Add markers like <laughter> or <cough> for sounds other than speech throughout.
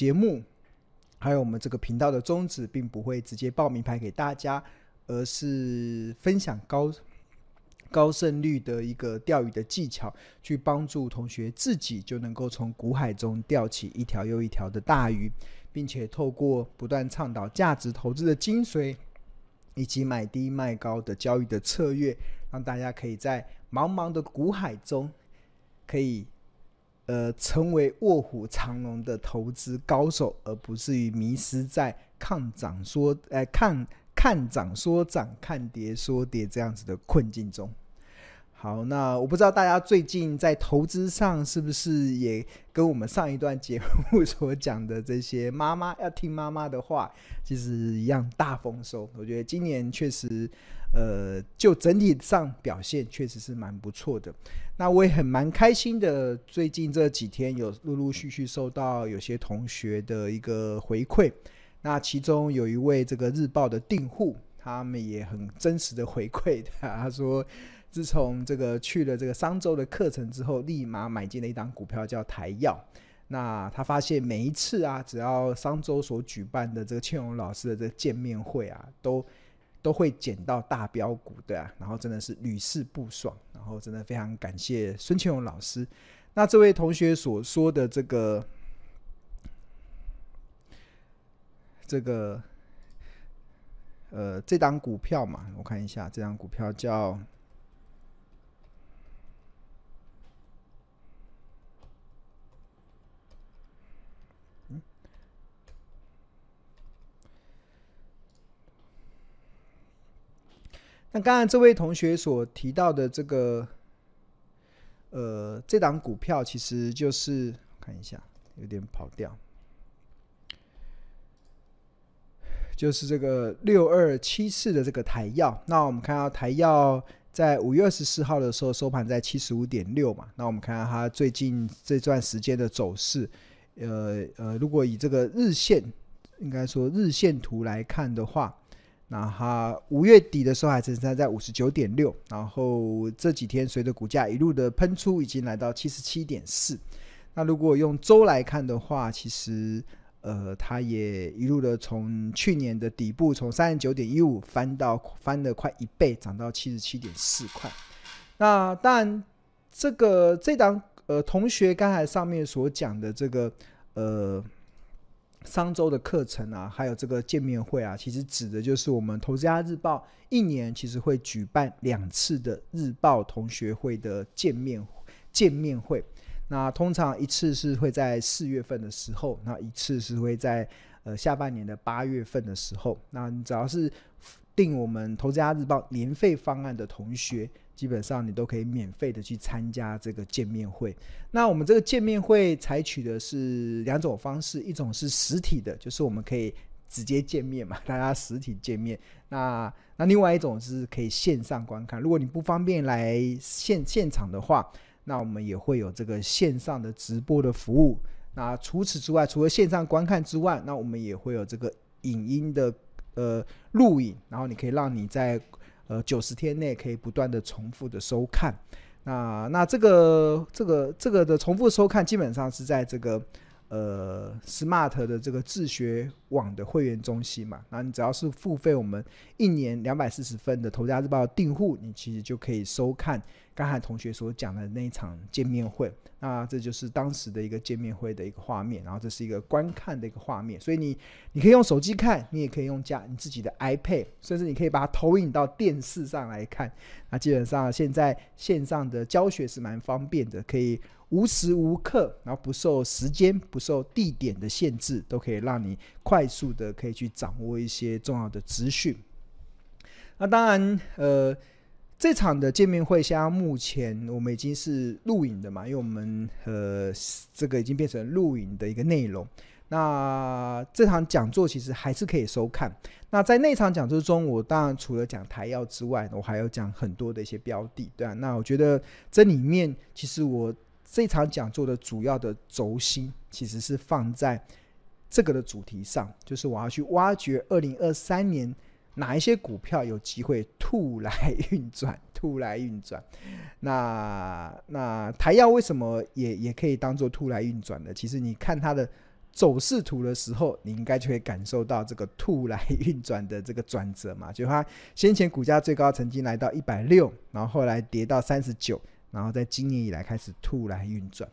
节目，还有我们这个频道的宗旨，并不会直接报名牌给大家，而是分享高高胜率的一个钓鱼的技巧，去帮助同学自己就能够从股海中钓起一条又一条的大鱼，并且透过不断倡导价值投资的精髓，以及买低卖高的交易的策略，让大家可以在茫茫的股海中，可以呃成为卧虎藏龙的投资高手，而不至于迷失在看涨说呃看看涨说涨，看跌说跌这样子的困境中。好，那我不知道大家最近在投资上是不是也跟我们上一段节目 <laughs> 所讲的这些妈妈要听妈妈的话，其实一样大丰收。我觉得今年确实，呃，就整体上表现确实是蛮不错的。那我也很蛮开心的，最近这几天有陆陆续续收到有些同学的一个回馈。那其中有一位这个日报的订户，他们也很真实的回馈的，他说。自从这个去了这个商周的课程之后，立马买进了一档股票叫台燿。那他发现每一次啊，只要商周所举办的这个庆荣老师的这个见面会啊，都都会捡到大标股，对啊，然后真的是屡试不爽，然后真的非常感谢孙庆荣老师。那这位同学所说的这个这个呃这档股票嘛，我看一下，这档股票叫。那刚才这位同学所提到的这个，呃，这档股票其实就是看一下，有点跑掉，就是这个六二七四的这个台药。那我们看到台药在五月二十四号的时候收盘在七十五点六嘛。那我们看到它最近这段时间的走势，呃呃，如果以这个日线，应该说日线图来看的话。那它五月底的时候还只在在五十九点六，然后这几天随着股价一路的喷出，已经来到七十七点四。那如果用周来看的话，其实呃，它也一路的从去年的底部从三十九点一五翻到翻了快一倍，涨到七十七点四块。那当然，这个这档呃同学刚才上面所讲的这个呃。商周的课程啊，还有这个见面会啊，其实指的就是我们投资家日报一年其实会举办两次的日报同学会的见面见面会。那通常一次是会在四月份的时候，那一次是会在呃下半年的八月份的时候。那你只要是订我们投资家日报年费方案的同学。基本上你都可以免费的去参加这个见面会。那我们这个见面会采取的是两种方式，一种是实体的，就是我们可以直接见面嘛，大家实体见面。那那另外一种是可以线上观看。如果你不方便来现现场的话，那我们也会有这个线上的直播的服务。那除此之外，除了线上观看之外，那我们也会有这个影音的呃录影，然后你可以让你在。呃，九十天内可以不断的重复的收看，那那这个这个这个的重复收看，基本上是在这个呃 Smart 的这个自学网的会员中心嘛，那你只要是付费我们一年两百四十分的《投资家日报》订户，你其实就可以收看。刚才同学所讲的那一场见面会，那这就是当时的一个见面会的一个画面，然后这是一个观看的一个画面，所以你你可以用手机看，你也可以用家你自己的 iPad，甚至你可以把它投影到电视上来看。那基本上现在线上的教学是蛮方便的，可以无时无刻，然后不受时间、不受地点的限制，都可以让你快速的可以去掌握一些重要的资讯。那当然，呃。这场的见面会，现在目前我们已经是录影的嘛，因为我们呃这个已经变成录影的一个内容。那这场讲座其实还是可以收看。那在那场讲座中，我当然除了讲台要之外，我还要讲很多的一些标的，对啊。那我觉得这里面其实我这场讲座的主要的轴心，其实是放在这个的主题上，就是我要去挖掘二零二三年。哪一些股票有机会兔来运转？<laughs> 兔来运转，那那台燿为什么也也可以当做兔来运转的？其实你看它的走势图的时候，你应该就会感受到这个兔来 <laughs> 运转的这个转折嘛。就它先前股价最高曾经来到一百六，然后后来跌到三十九，然后在今年以来开始兔来运转。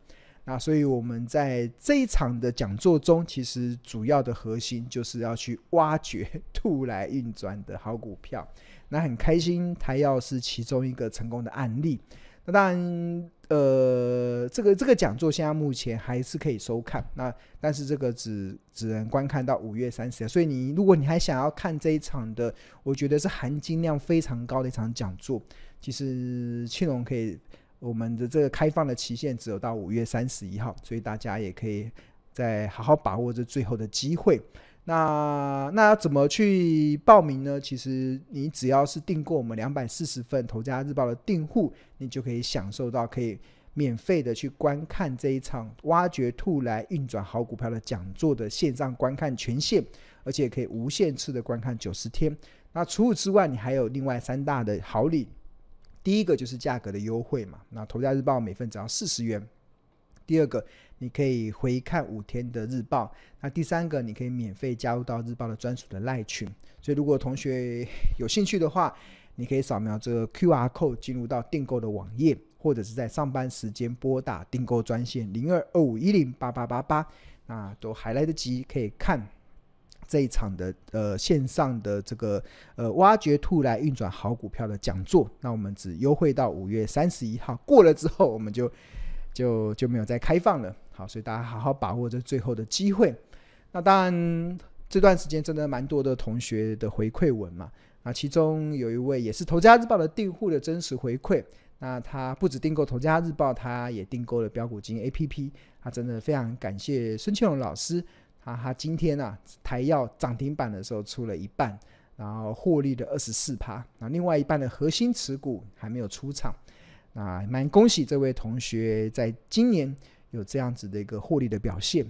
那所以我们在这一场的讲座中，其实主要的核心就是要去挖掘 <laughs> 兔来运转的好股票。那很开心，台燿是其中一个成功的案例。那当然，呃，这个这个讲座现在目前还是可以收看。那但是这个只只能观看到五月三十。所以你如果你还想要看这一场的，我觉得是含金量非常高的一场讲座。其实庆隆可以。我们的这个开放的期限只有到五月三十一号，所以大家也可以再好好把握这最后的机会。那那怎么去报名呢？其实你只要是订购我们两百四十份《头家日报》的订户，你就可以享受到可以免费的去观看这一场挖掘兔来运转好股票的讲座的线上观看权限，而且可以无限次的观看九十天。那除此之外，你还有另外三大的好礼。第一个就是价格的优惠嘛，那头家日报每份只要四十元。第二个，你可以回看五天的日报。那第三个，你可以免费加入到日报的专属的赖群。所以，如果同学有兴趣的话，你可以扫描这个 QR code 进入到订购的网页，或者是在上班时间拨打订购专线零二二五一零八八八八，那都还来得及可以看。这一场的呃线上的这个呃挖掘兔来运转好股票的讲座，那我们只优惠到五月三十一号，过了之后我们就就就没有再开放了。好，所以大家好好把握这最后的机会。那当然这段时间真的蛮多的同学的回馈文嘛，那其中有一位也是投家日报的订户的真实回馈，那他不止订购投家日报，他也订购了标股金 APP，他真的非常感谢孙庆龙老师。啊，他今天啊，台燿涨停板的时候出了一半，然后获利的二十四趴，那另外一半的核心持股还没有出场，那蛮恭喜这位同学在今年有这样子的一个获利的表现。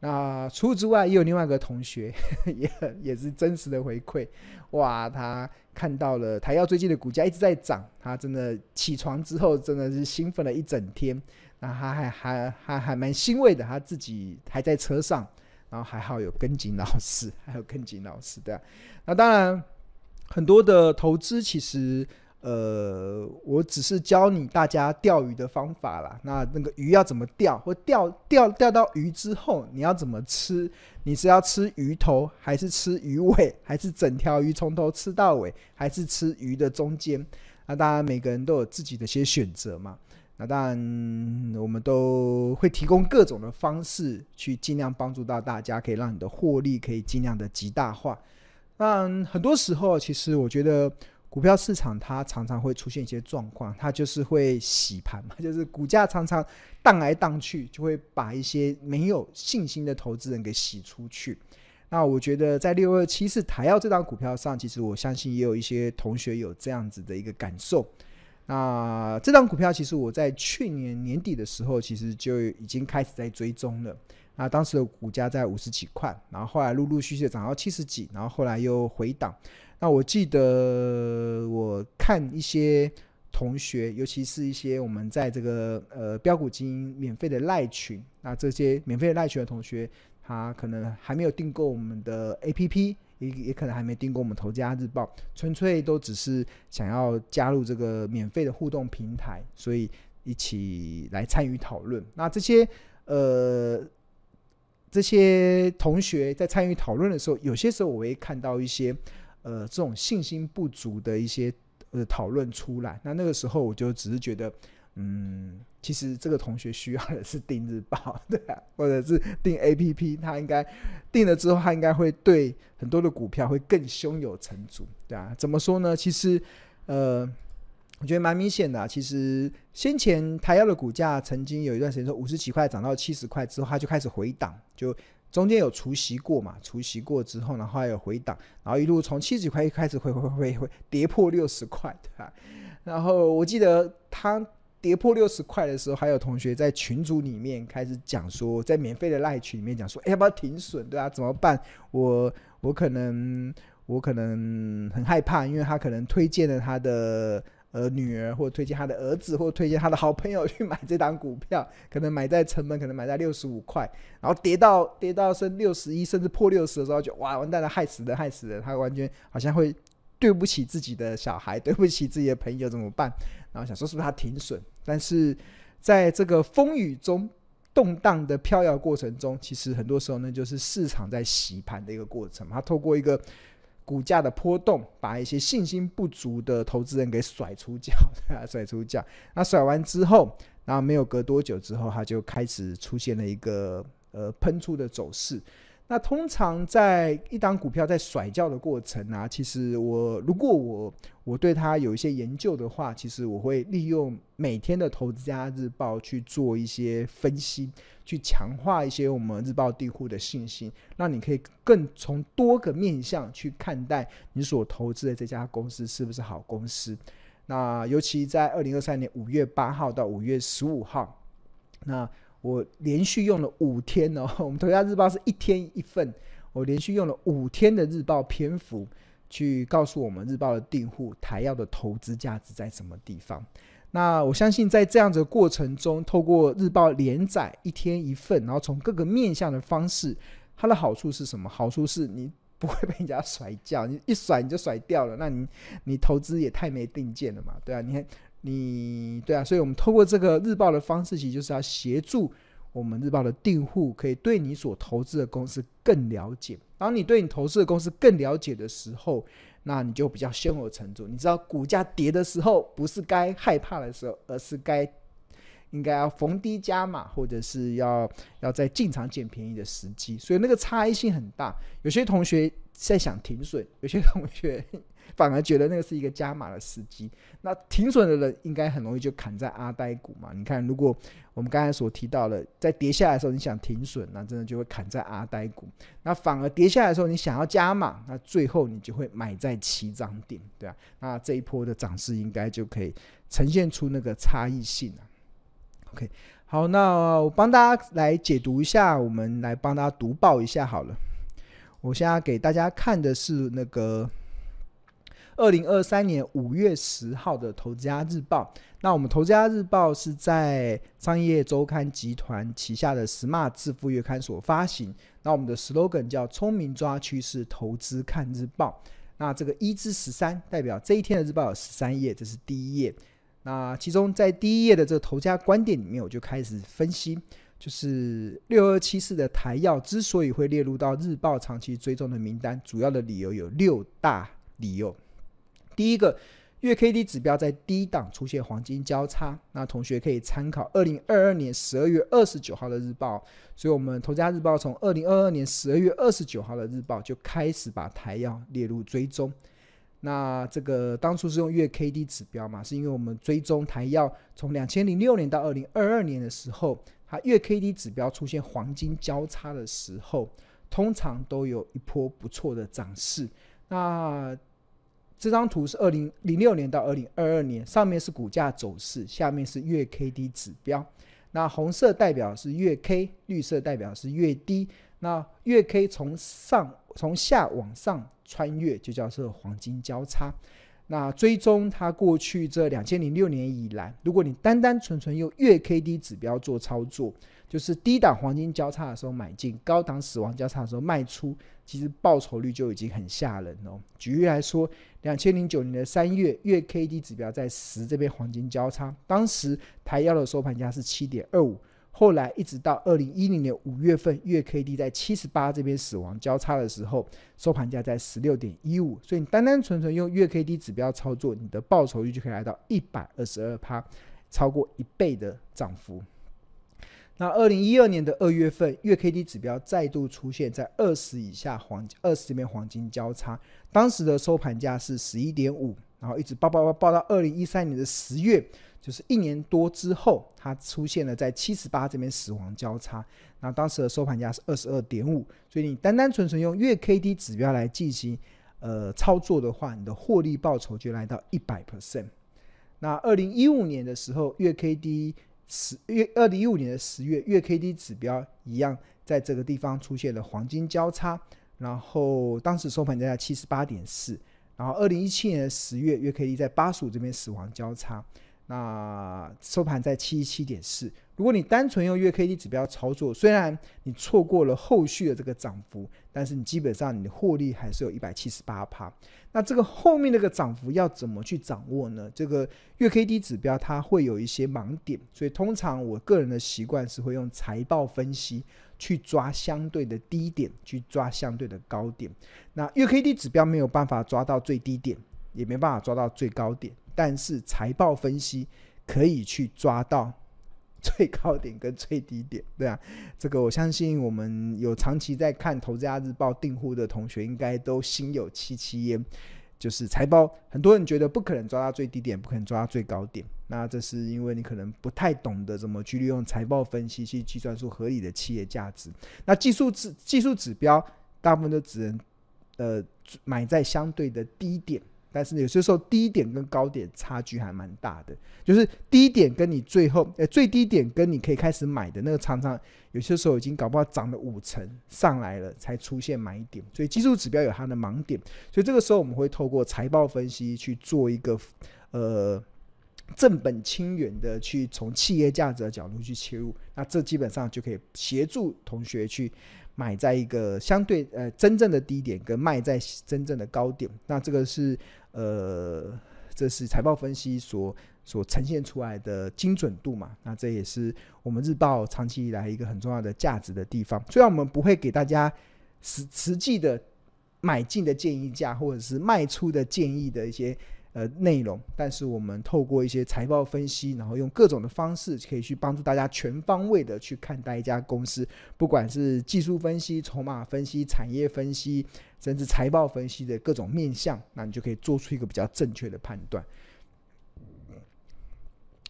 那除此之外，也有另外一个同学 <laughs> 也也是真实的回馈，哇，他看到了台燿最近的股价一直在涨，他真的起床之后真的是兴奋了一整天，那他还还还还蛮欣慰的，他自己还在车上。然后还好有跟紧老师，还有跟紧老师，对啊。那当然，很多的投资其实，呃，我只是教你大家钓鱼的方法啦。那那个鱼要怎么钓，或钓钓钓到鱼之后，你要怎么吃？你是要吃鱼头，还是吃鱼尾，还是整条鱼从头吃到尾，还是吃鱼的中间？那当然，每个人都有自己的一些选择嘛。那当然，我们都会提供各种的方式，去尽量帮助到大家，可以让你的获利可以尽量的极大化。那很多时候，其实我觉得股票市场它常常会出现一些状况，它就是会洗盘嘛，<laughs> 就是股价常常荡来荡去，就会把一些没有信心的投资人给洗出去。那我觉得在六二七四台燿这张股票上，其实我相信也有一些同学有这样子的一个感受。那这张股票其实我在去年年底的时候，其实就已经开始在追踪了。那当时的股价在五十几块，然后后来陆陆续续涨到七十几，然后后来又回档。那我记得我看一些同学，尤其是一些我们在这个呃标股金免费的赖群，那这些免费的赖群的同学，他可能还没有订购我们的 APP。也也可能还没订过我们头家日报，纯粹都只是想要加入这个免费的互动平台，所以一起来参与讨论。那这些呃这些同学在参与讨论的时候，有些时候我会看到一些呃这种信心不足的一些呃讨论出来。那那个时候我就只是觉得。嗯，其实这个同学需要的是订日报，<laughs> 对啊，或者是订 APP，他应该订了之后，他应该会对很多的股票会更胸有成竹，对啊。怎么说呢？其实，呃，我觉得蛮明显的啊。其实先前台燿的股价曾经有一段时间说五十几块涨到七十块之后，它就开始回档，就中间有除息过嘛，除息过之后，然后还有回档，然后一路从七十几块一开始回回回回跌破六十块，对吧？然后我记得他。跌破六十块的时候，还有同学在群组里面开始讲说，在免费的赖群里面讲说，哎，要不要停损？对啊，怎么办？我我可能我可能很害怕，因为他可能推荐了他的呃女儿，或推荐他的儿子，或推荐他的好朋友去买这档股票，可能买在成本可能买在六十五块，然后跌到跌到剩六十一，甚至破六十的时候，就哇完蛋了，害死人，害死人，他完全好像会对不起自己的小孩，<laughs> 对不起自己的朋友，怎么办？然后想说是不是他停损？但是在这个风雨中。动荡的飘摇过程中，其实很多时候呢，就是市场在洗盘的一个过程。它透过一个股价的波动，把一些信心不足的投资人给甩出脚，<laughs> 甩出脚。那甩完之后，然后没有隔多久之后，它就开始出现了一个呃喷出的走势。那通常在一档股票在甩轿的过程啊，其实我如果我我对它有一些研究的话，其实我会利用每天的投资家日报去做一些分析，去强化一些我们日报地库的信心，让你可以更从多个面向去看待你所投资的这家公司是不是好公司。那尤其在二零二三年五月八号到五月十五号，那。我连续用了五天哦，我们头家日报是一天一份，我连续用了五天的日报篇幅，去告诉我们日报的订户台燿的投资价值在什么地方。那我相信在这样子的过程中，透过日报连载一天一份，然后从各个面向的方式，它的好处是什么？好处是你不会被人家甩掉，你一甩你就甩掉了，那你你投资也太没定见了嘛，对啊，你看。你对啊，所以我们透过这个日报的方式，其实就是要协助我们日报的订户，可以对你所投资的公司更了解。当你对你投资的公司更了解的时候，那你就比较胸有成竹。你知道股价跌的时候，不是该害怕的时候，而是该应该要逢低加码，或者是要要在进场捡便宜的时机。所以那个差异性很大。有些同学在想停损，有些同学。反而觉得那个是一个加码的时机，那停损的人应该很容易就砍在阿呆股嘛。你看，如果我们刚才所提到的，在跌下来的时候你想停损，那真的就会砍在阿呆股。那反而跌下来的时候你想要加码，那最后你就会买在起涨点，对啊。那这一波的涨势应该就可以呈现出那个差异性了。OK，好，那我帮大家来解读一下，我们来帮大家读报一下好了。我现在给大家看的是那个。二零二三年五月十号的《投资家日报》，那我们《投资家日报》是在商业周刊集团旗下的 Smart 致富月刊所发行。那我们的 slogan 叫“聪明抓趋势，投资看日报”。那这个一至十三代表这一天的日报有十三页，这是第一页。那其中在第一页的这个投家观点里面，我就开始分析，就是六二七四的台燿之所以会列入到日报长期追踪的名单，主要的理由有六大理由。第一个月 K D 指标在低档出现黄金交叉，那同学可以参考二零二二年十二月二十九号的日报。所以，我们投家日报从二零二二年十二月二十九号的日报就开始把台燿列入追踪。那这个当初是用月 K D 指标嘛，是因为我们追踪台燿从两千零六年到二零二二年的时候，它月 K D 指标出现黄金交叉的时候，通常都有一波不错的涨势。那这张图是二零零六年到二零二二年，上面是股价走势，下面是月 K D 指标。那红色代表是月 K，绿色代表是月 D。那月 K 从上从下往上穿越，就叫做黄金交叉。那追踪它过去这两千零六年以来，如果你单单纯纯用月 K D 指标做操作，就是低档黄金交叉的时候买进，高档死亡交叉的时候卖出，其实报酬率就已经很吓人哦。举例来说，两千零九年的三月，月 K D 指标在十这边黄金交叉，当时台燿的收盘价是七点二五，后来一直到二零一零年五月份，月 K D 在七十八这边死亡交叉的时候，收盘价在十六点一五，所以你单单纯纯用月 K D 指标操作，你的报酬率就可以来到一百二十二趴，超过一倍的涨幅。那二零一二年的二月份，月 K D 指标再度出现在二十以下黄二十这边黄金交叉，当时的收盘价是十一点五，然后一直爆爆爆爆到二零一三年的十月，就是一年多之后，它出现了在七十八这边死亡交叉，那当时的收盘价是二十二点五，所以你单单纯纯用月 K D 指标来进行呃操作的话，你的获利报酬就来到一百 percent。那二零一五年的时候，月 K D 十月二零一五年的十月，月 K D 指标一样在这个地方出现了黄金交叉，然后当时收盘价在七十八点四。然后二零一七年的十月，月 K D 在八十五这边死亡交叉，那收盘在七十七点四。如果你单纯用月 K D 指标操作，虽然你错过了后续的这个涨幅，但是你基本上你的获利还是有一百七十八趴。那这个后面那个涨幅要怎么去掌握呢？这个月 K D 指标它会有一些盲点，所以通常我个人的习惯是会用财报分析去抓相对的低点，去抓相对的高点。那月 K D 指标没有办法抓到最低点，也没办法抓到最高点，但是财报分析可以去抓到。最高点跟最低点，对啊，这个我相信我们有长期在看《投资家日报》订户的同学，应该都心有戚戚焉。就是财报，很多人觉得不可能抓到最低点，不可能抓到最高点。那这是因为你可能不太懂得怎么去利用财报分析去计算出合理的企业价值。那技术指技术指标，大部分都只能呃买在相对的低点。但是有些时候低点跟高点差距还蛮大的，就是低点跟你最后呃最低点跟你可以开始买的那个常常有些时候已经搞不好涨了五成上来了才出现买点，所以技术指标有它的盲点，所以这个时候我们会透过财报分析去做一个呃正本清源的去从企业价值的角度去切入，那这基本上就可以协助同学去。买在一个相对呃真正的低点，跟卖在真正的高点，那这个是呃这是财报分析所所呈现出来的精准度嘛？那这也是我们日报长期以来一个很重要的价值的地方。虽然我们不会给大家实实际的买进的建议价，或者是卖出的建议的一些。呃，内容，但是我们透过一些财报分析，然后用各种的方式，可以去帮助大家全方位的去看待一家公司，不管是技术分析、筹码分析、产业分析，甚至财报分析的各种面向，那你就可以做出一个比较正确的判断。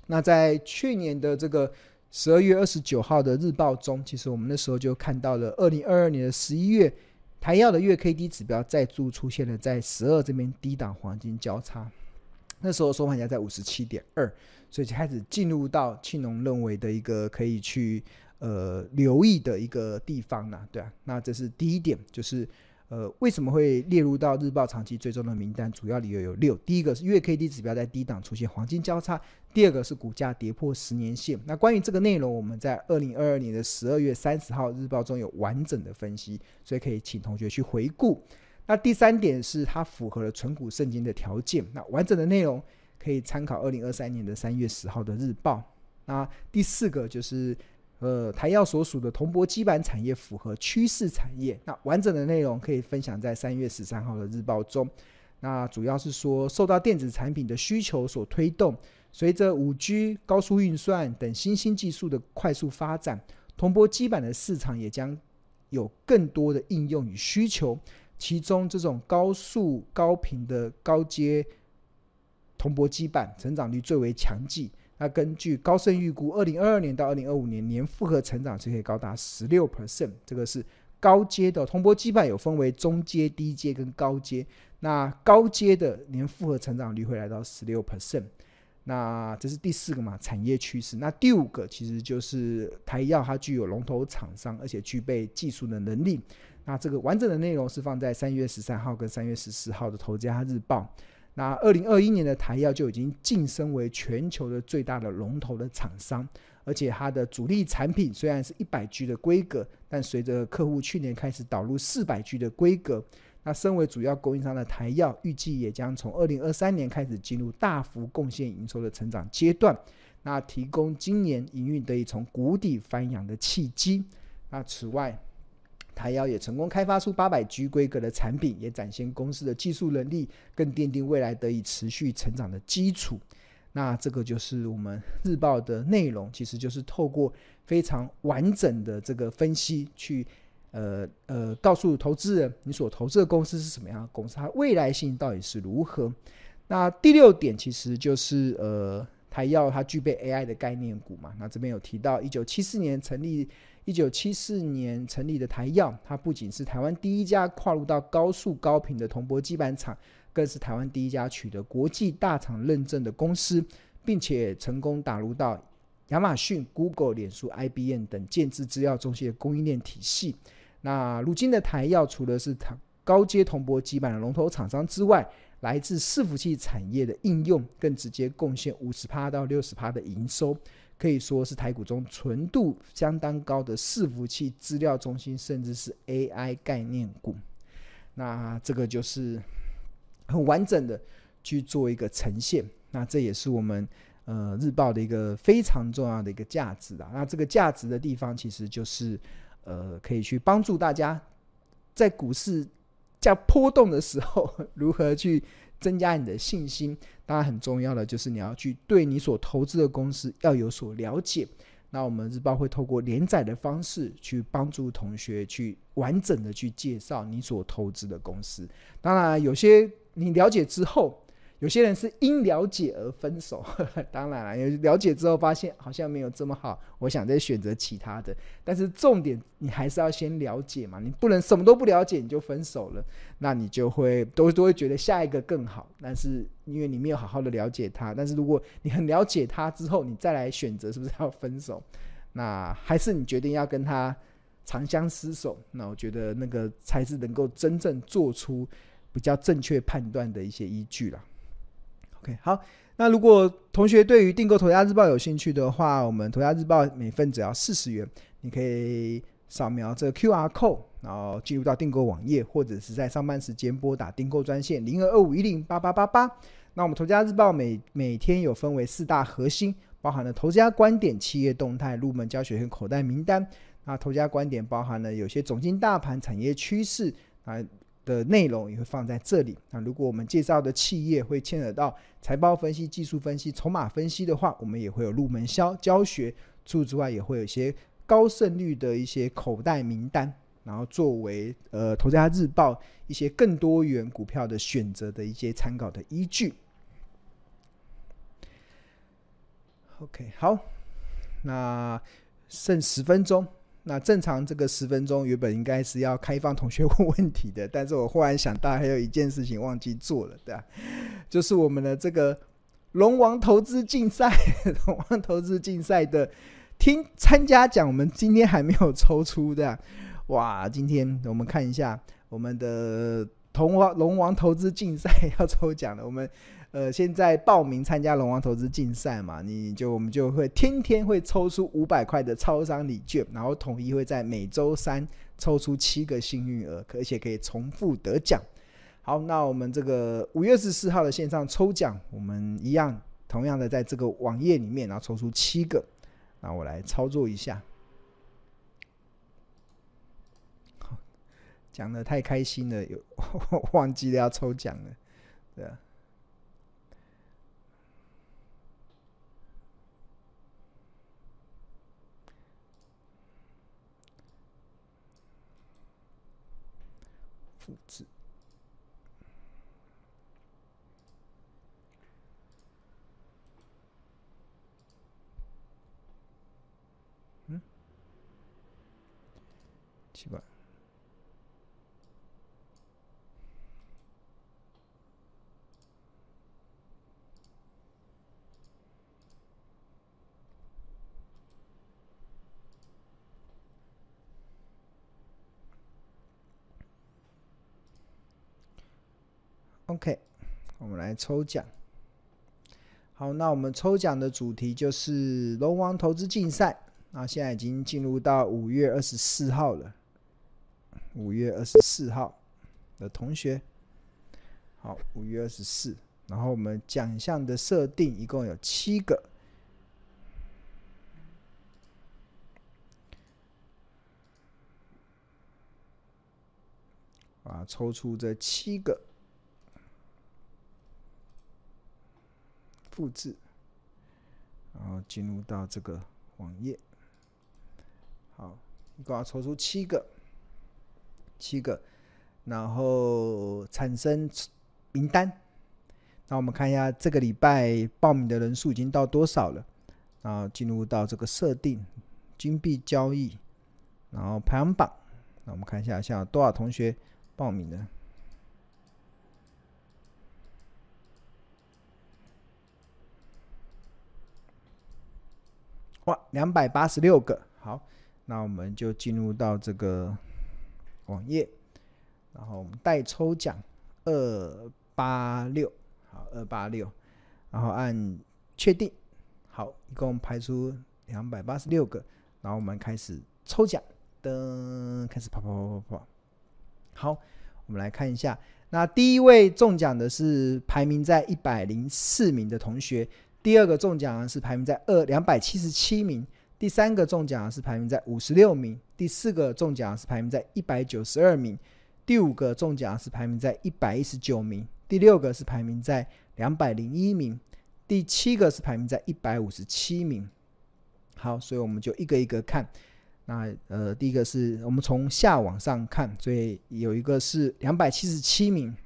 那在去年的这个十二月二十九号的日报中，其实我们那时候就看到了二零二二年的十一月。台燿的月 K D 指标再度出现了在十二这边低档黄金交叉，那时候收盘价在五十七点二，所以就开始进入到庆农认为的一个可以去呃留意的一个地方了，对啊，那这是第一点，就是。呃，为什么会列入到日报长期追踪的名单？主要理由有六：第一个是月 K D 指标在低档出现黄金交叉；第二个是股价跌破十年线。那关于这个内容，我们在二零二二年的十二月三十号日报中有完整的分析，所以可以请同学去回顾。那第三点是它符合了存股圣经的条件。那完整的内容可以参考二零二三年的三月十号的日报。那第四个就是。呃，台药所属的铜箔基板产业符合趋势产业。那完整的内容可以分享在三月十三号的日报中。那主要是说，受到电子产品的需求所推动，随着五 G、高速运算等新兴技术的快速发展，铜箔基板的市场也将有更多的应用与需求。其中，这种高速高频的高阶铜箔基板成长率最为强劲。那根据高盛预估，二零二二年到二零二五年年复合成长是可以高达十六 percent，这个是高阶的铜箔基板有分为中阶、低阶跟高阶。那高阶的年复合成长率会来到十六 percent。那这是第四个嘛，产业趋势。那第五个其实就是台药它具有龙头厂商，而且具备技术的能力。那这个完整的内容是放在三月十三号跟三月十四号的《投资家日报》。那二零二一年的台药就已经晋升为全球的最大的龙头的厂商，而且它的主力产品虽然是一百 G 的规格，但随着客户去年开始导入四百 G 的规格，那身为主要供应商的台燿，预计也将从二零二三年开始进入大幅贡献营收的成长阶段，那提供今年营运得以从谷底翻扬的契机。那此外，台燿也成功开发出八百 G 规格的产品，也展现公司的技术能力，更奠定未来得以持续成长的基础。那这个就是我们日报的内容，其实就是透过非常完整的这个分析，去呃呃告诉投资人，你所投资的公司是什么样的公司，它未来性到底是如何。那第六点其实就是呃台燿它具备 AI 的概念股嘛，那这边有提到一九七四年成立。一九七四年成立的台燿，它不仅是台湾第一家跨入到高速高频的铜箔基板厂，更是台湾第一家取得国际大厂认证的公司，并且成功打入到亚马逊、Google、脸书、IBM 等建制资料中心的供应链体系。那如今的台燿，除了是高阶铜箔基板的龙头厂商之外，来自伺服器产业的应用，更直接贡献五十趴到六十趴的营收，可以说是台股中纯度相当高的伺服器、资料中心，甚至是 AI 概念股。那这个就是很完整的去做一个呈现。那这也是我们呃日报的一个非常重要的一个价值啊。那这个价值的地方，其实就是呃可以去帮助大家在股市。在波动的时候，<laughs> 如何去增加你的信心？当然，很重要的就是你要去对你所投资的公司要有所了解。那我们日报会透过连载的方式去帮助同学去完整的去介绍你所投资的公司。当然，有些你了解之后。有些人是因了解而分手，<laughs> 当然了，有了解之后发现好像没有这么好，我想再选择其他的。但是重点，你还是要先了解嘛，你不能什么都不了解你就分手了，那你就会都都会觉得下一个更好。但是因为你没有好好的了解他，但是如果你很了解他之后，你再来选择是不是要分手？那还是你决定要跟他长相厮守？那我觉得那个才是能够真正做出比较正确判断的一些依据了。OK，好，那如果同学对于订购《头家日报》有兴趣的话，我们《头家日报》每份只要四十元，你可以扫描这个 QR code，然后进入到订购网页，或者是在上班时间拨打订购专线零二二五一零八八八八。那我们《头家日报》每每天有分为四大核心，包含了头家观点、企业动态、入门教学和口袋名单。那头家观点包含了有些总经大盘、产业趋势啊。的内容也会放在这里。那如果我们介绍的企业会牵扯到财报分析、技术分析、筹码分析的话，我们也会有入门教教学。除此之外，也会有一些高胜率的一些口袋名单，然后作为呃《投资家日报》一些更多元股票的选择的一些参考的依据。OK，好，那剩十分钟。那正常这个十分钟原本应该是要开放同学问问题的，但是我忽然想到还有一件事情忘记做了，对吧？就是我们的这个龙王投资竞赛，<laughs> 龙王投资竞赛的听参加奖，我们今天还没有抽出的。哇，今天我们看一下我们的同王龙王投资竞赛 <laughs> 要抽奖了，我们。呃，现在报名参加龙王投资竞赛嘛，你就我们就会天天会抽出五百块的超商礼券，然后统一会在每周三抽出七个幸运儿，而且可以重复得奖。好，那我们这个五月十四号的线上抽奖，我们一样同样的在这个网页里面，然后抽出七个，那我来操作一下。讲的太开心了，有 <laughs> 忘记了要抽奖了，对啊。复制，嗯，奇怪。OK，我们来抽奖。好，那我们抽奖的主题就是龙王投资竞赛。那现在已经进入到五月二十四号了。五月二十四号的同学，好，五月二十四。然后我们奖项的设定一共有七个，啊，抽出这七个。复制，然后进入到这个网页。好，一共要抽出七个，七个，然后产生名单。那我们看一下这个礼拜报名的人数已经到多少了？然后进入到这个设定金币交易，然后排行榜。那我们看一下，像多少同学报名呢？哇，两百八十六个，好，那我们就进入到这个网页，然后我们待抽奖二八六，好，二八六，然后按确定，好，一共排出两百八十六个，然后我们开始抽奖，噔，开始跑跑跑跑跑，好，我们来看一下，那第一位中奖的是排名在一百零四名的同学，第二个中奖是排名在二两百七十七名。第三个中奖是排名在五十六名，第四个中奖是排名在一百九十二名，第五个中奖是排名在一百一十九名，第六个是排名在两百零一名，第七个是排名在一百五十七名。好，所以我们就一个一个看。那呃，第一个是我们从下往上看，所以有一个是两百七十七名，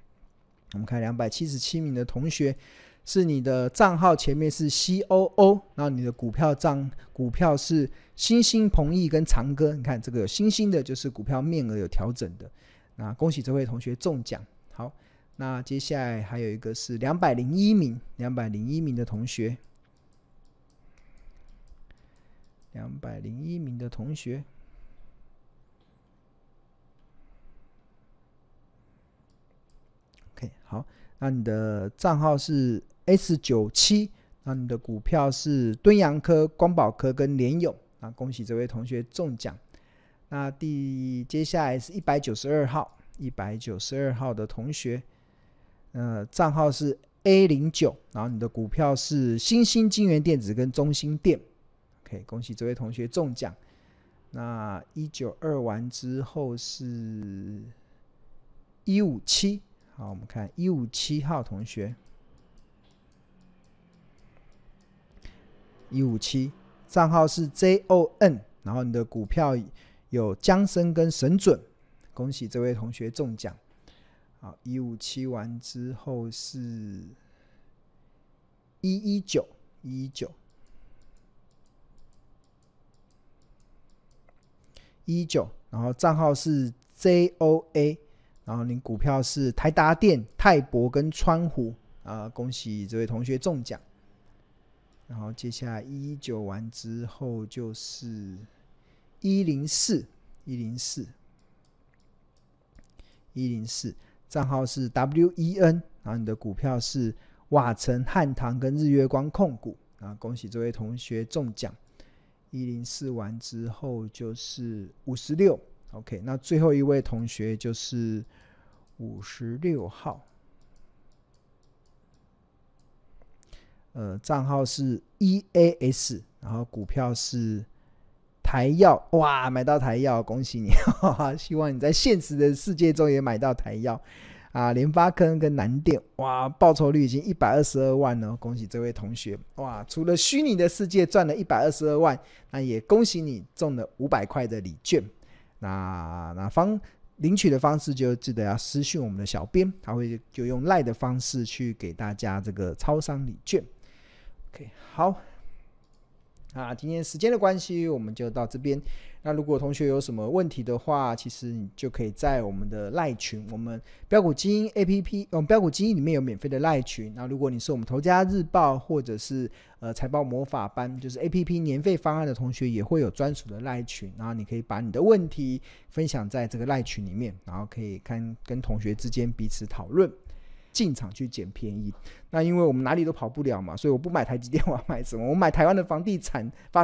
我们看两百七十七名的同学。是你的账号前面是 COO，然后你的股票账股票是星星、鹏益跟长歌。你看这个有新兴的，就是股票面额有调整的。那恭喜这位同学中奖。好，那接下来还有一个是两百零一名，两百零一名的同学，两百零一名的同学。OK，好，那你的账号是。S 九七，那你的股票是敦洋科、光宝科跟联友，那恭喜这位同学中奖。那第接下来是一百九十二号，一百九十二号的同学，呃，账号是 A 零九，然后你的股票是新兴金源电子跟中兴电，OK，恭喜这位同学中奖。那一九二完之后是一五七，好，我们看一五七号同学。一五七，账号是 JON，然后你的股票有江森跟神准，恭喜这位同学中奖。好，一五七完之后是一一九一一九一一九，然后账号是 JOA，然后你股票是台达电、泰博跟川湖啊，恭喜这位同学中奖。然后接下来一一九完之后就是一零四一零四一零四，账号是 WEN，然后你的股票是瓦城汉唐跟日月光控股啊，恭喜这位同学中奖。一零四完之后就是五十六，OK，那最后一位同学就是五十六号。呃，账号是 EAS，然后股票是台药，哇，买到台药，恭喜你！<laughs> 希望你在现实的世界中也买到台药啊！联发科跟南电，哇，报酬率已经一百二十二万了，恭喜这位同学！哇，除了虚拟的世界赚了一百二十二万，那也恭喜你中了五百块的礼券。那那方领取的方式就记得要私讯我们的小编，他会就用赖的方式去给大家这个超商礼券。OK，好，啊，今天时间的关系，我们就到这边。那如果同学有什么问题的话，其实你就可以在我们的赖群，我们标股基因 APP，我们飙股基因里面有免费的赖群。那如果你是我们头家日报或者是呃财报魔法班，就是 APP 年费方案的同学，也会有专属的赖群。然后你可以把你的问题分享在这个赖群里面，然后可以看跟同学之间彼此讨论。进场去捡便宜，那因为我们哪里都跑不了嘛，所以我不买台积电，我要买什么？我买台湾的房地产发